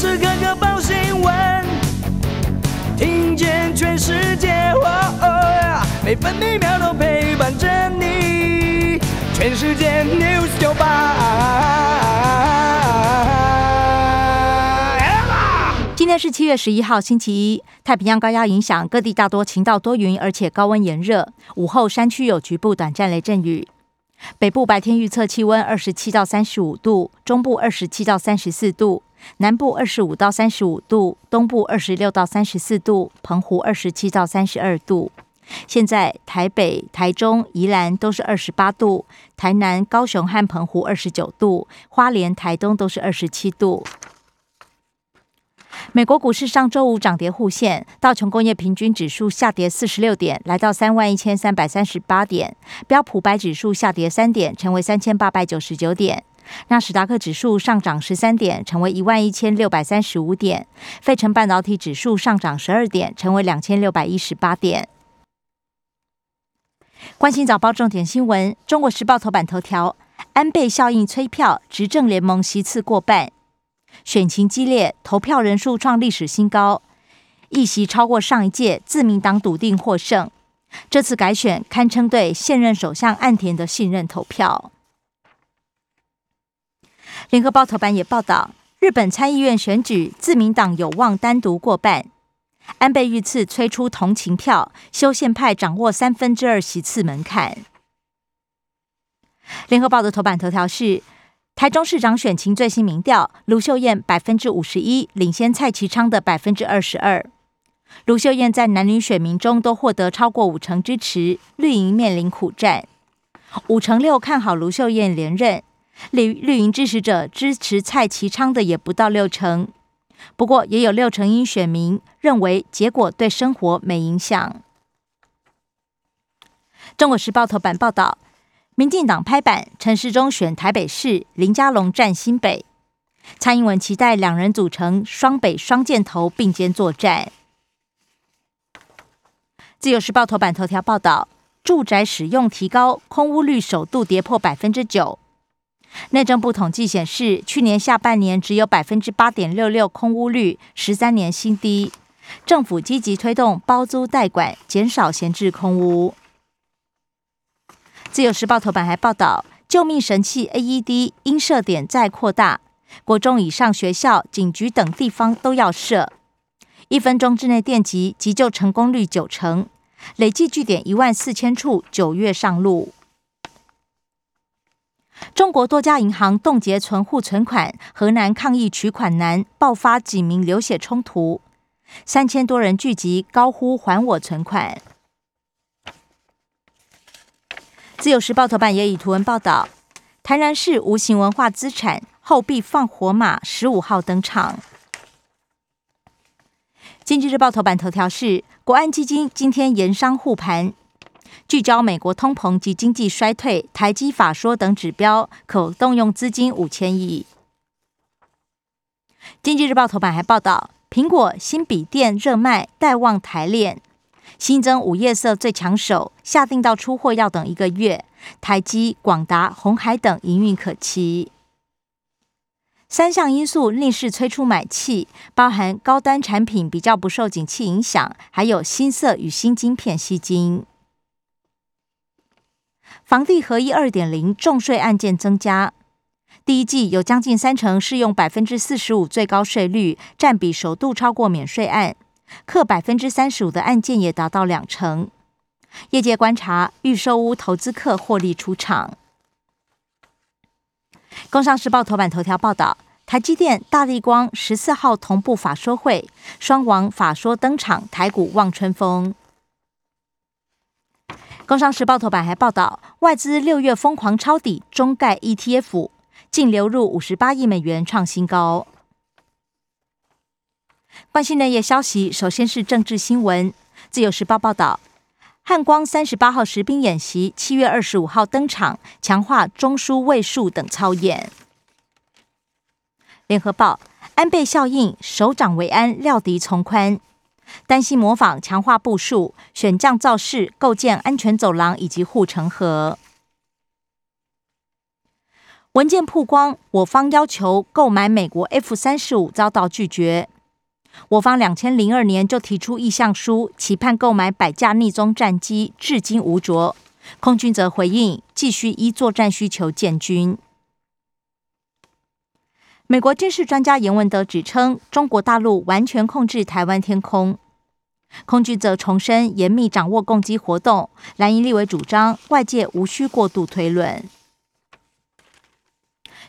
时刻刻报新闻，听见全世界，每分每秒都陪伴着你。全世界 news 九八。今天是七月十一号，星期一。太平洋高压影响各地大多晴到多云，而且高温炎热。午后山区有局部短暂雷阵雨。北部白天预测气温二十七到三十五度，中部二十七到三十四度，南部二十五到三十五度，东部二十六到三十四度，澎湖二十七到三十二度。现在台北、台中、宜兰都是二十八度，台南、高雄和澎湖二十九度，花莲、台东都是二十七度。美国股市上周五涨跌互现，道琼工业平均指数下跌四十六点，来到三万一千三百三十八点；标普白指数下跌三点，成为三千八百九十九点；纳斯达克指数上涨十三点，成为一万一千六百三十五点；费城半导体指数上涨十二点，成为两千六百一十八点。关心早报重点新闻，《中国时报》头版头条：安倍效应催票，执政联盟席次过半。选情激烈，投票人数创历史新高，议席超过上一届，自民党笃定获胜。这次改选堪称对现任首相岸田的信任投票。联合报头版也报道，日本参议院选举，自民党有望单独过半。安倍遇刺催出同情票，修宪派掌握三分之二席次门槛。联合报的头版头条是。台中市长选情最新民调，卢秀燕百分之五十一，领先蔡其昌的百分之二十二。卢秀燕在男女选民中都获得超过五成支持，绿营面临苦战。五成六看好卢秀燕连任，绿绿营支持者支持蔡其昌的也不到六成。不过也有六成因选民认为结果对生活没影响。中国时报头版报道。民进党拍板，陈时中选台北市，林佳龙占新北。蔡英文期待两人组成双北双箭头并肩作战。自由时报头版头条报道：住宅使用提高，空屋率首度跌破百分之九。内政部统计显示，去年下半年只有百分之八点六六空屋率，十三年新低。政府积极推动包租代管，减少闲置空屋。自由时报头版还报道，救命神器 AED 因设点再扩大，国中以上学校、警局等地方都要设。一分钟之内电击急救成功率九成，累计据点一万四千处，九月上路。中国多家银行冻结存户存款，河南抗议取款难，爆发几名流血冲突，三千多人聚集高呼还我存款。自由时报头版也以图文报道，台南市无形文化资产后壁放火马十五号登场。经济日报头版头条是国安基金今天盐商护盘，聚焦美国通膨及经济衰退、台积法说等指标，可动用资金五千亿。经济日报头版还报道，苹果新笔电热卖，待望台链。新增午夜色最抢手，下定到出货要等一个月。台积、广达、红海等营运可期。三项因素逆势催出买气，包含高端产品比较不受景气影响，还有新色与新晶片吸金。房地合一二点零重税案件增加，第一季有将近三成适用百分之四十五最高税率，占比首度超过免税案。克百分之三十五的案件也达到两成。业界观察，预售屋投资客获利出场。工商时报头版头条报道，台积电、大力光十四号同步法说会，双王法说登场，台股望春风。工商时报头版还报道，外资六月疯狂抄底中概 ETF，净流入五十八亿美元，创新高。关心内页消息，首先是政治新闻。自由时报报道，汉光三十八号实兵演习，七月二十五号登场，强化中枢卫戍等操演。联合报，安倍效应，首长为安料敌从宽，担心模仿强化部署，选将造势，构建安全走廊以及护城河。文件曝光，我方要求购买美国 F 三十五遭到拒绝。我方两千零二年就提出意向书，期盼购买百架逆踪战机，至今无着。空军则回应，继续依作战需求建军。美国军事专家严文德指称，中国大陆完全控制台湾天空。空军则重申严密掌握攻击活动。蓝营立委主张，外界无需过度推论。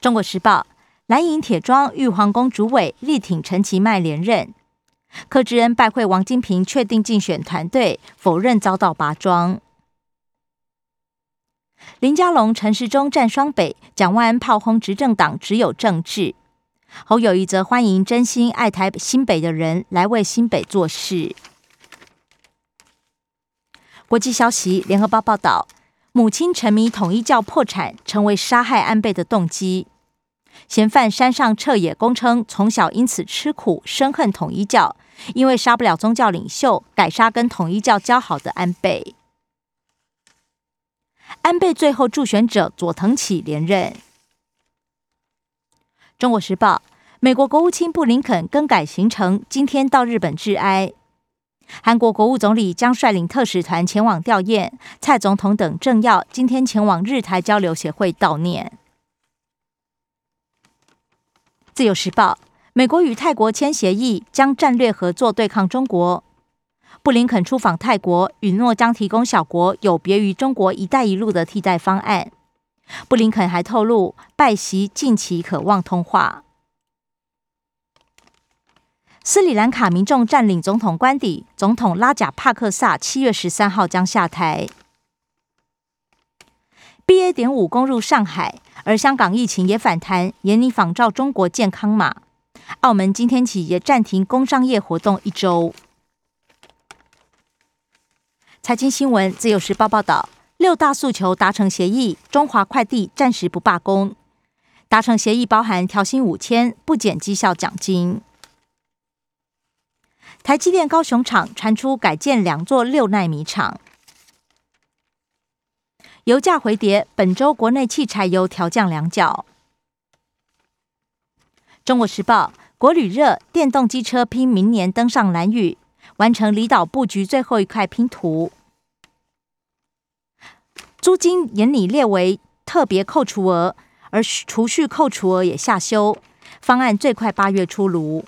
中国时报，蓝营铁庄玉皇宫主委力挺陈其迈连任。柯志恩拜会王金平，确定竞选团队，否认遭到拔庄。林佳龙、陈时中战双北，蒋万安炮轰执政党只有政治。侯友谊则欢迎真心爱台新北的人来为新北做事。国际消息，联合报报道，母亲沉迷统一教破产，成为杀害安倍的动机。嫌犯山上彻野公称，从小因此吃苦，深恨统一教，因为杀不了宗教领袖，改杀跟统一教交好的安倍。安倍最后助选者佐藤启连任。中国时报，美国国务卿布林肯更改行程，今天到日本致哀。韩国国务总理将率领特使团前往吊唁，蔡总统等政要今天前往日台交流协会悼念。自由时报，美国与泰国签协议，将战略合作对抗中国。布林肯出访泰国，允诺将提供小国有别于中国“一带一路”的替代方案。布林肯还透露，拜习近期渴望通话。斯里兰卡民众占领总统官邸，总统拉贾帕克萨七月十三号将下台。BA. 点五攻入上海，而香港疫情也反弹，严厉仿照中国健康码。澳门今天起也暂停工商业活动一周。财经新闻，自由时报报道，六大诉求达成协议，中华快递暂时不罢工。达成协议包含调薪五千，不减绩效奖金。台积电高雄厂传出改建两座六纳米厂。油价回跌，本周国内汽柴油调降两角。中国时报，国旅热，电动机车拼明年登上蓝屿。完成离岛布局最后一块拼图，租金严拟列为特别扣除额，而储蓄扣除额也下修，方案最快八月出炉。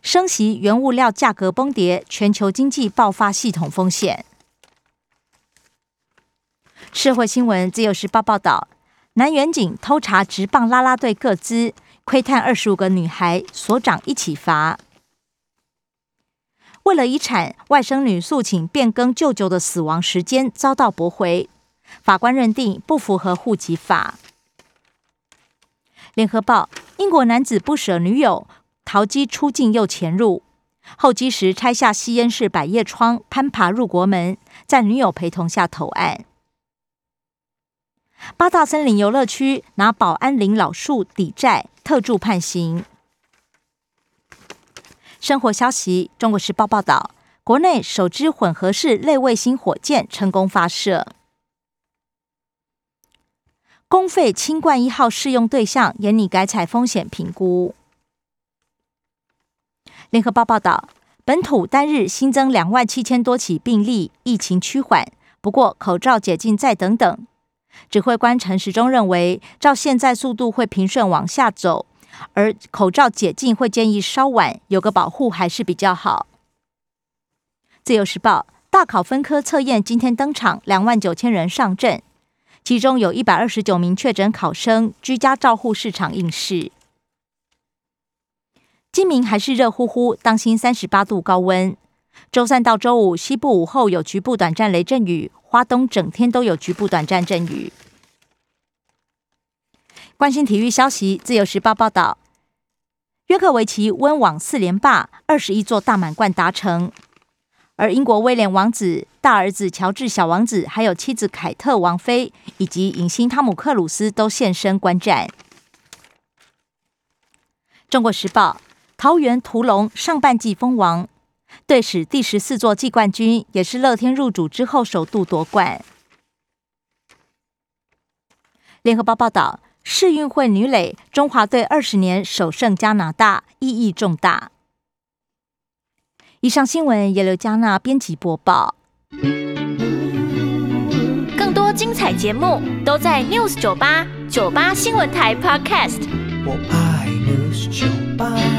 升息，原物料价格崩跌，全球经济爆发系统风险。社会新闻，自由时报报道，南园警偷查直棒啦啦队各资，窥探二十五个女孩，所长一起罚。为了遗产，外甥女诉请变更舅舅的死亡时间，遭到驳回。法官认定不符合户籍法。联合报：英国男子不舍女友，逃机出境又潜入，候机时拆下吸烟室百叶窗，攀爬入国门，在女友陪同下投案。八大森林游乐区拿保安林老树抵债，特助判刑。生活消息：中国时报报道，国内首支混合式类卫星火箭成功发射。公费氢罐一号适用对象严拟改采风险评估。联合报报道，本土单日新增两万七千多起病例，疫情趋缓。不过，口罩解禁再等等。指挥官陈时中认为，照现在速度会平顺往下走。而口罩解禁会建议稍晚，有个保护还是比较好。自由时报大考分科测验今天登场，两万九千人上阵，其中有一百二十九名确诊考生居家照护市场应试。今明还是热乎乎，当心三十八度高温。周三到周五西部午后有局部短暂雷阵雨，花东整天都有局部短暂阵雨。关心体育消息，《自由时报》报道，约克维奇温网四连霸，二十一座大满贯达成。而英国威廉王子、大儿子乔治小王子，还有妻子凯特王妃以及影星汤姆克鲁斯都现身观战。《中国时报》桃园屠龙上半季封王，队史第十四座季冠军，也是乐天入主之后首度夺冠。联合报报道，世运会女垒中华队二十年首胜加拿大，意义重大。以上新闻由刘嘉娜编辑播报。更多精彩节目都在 News 九八九八新闻台 Podcast。我爱 News 酒吧。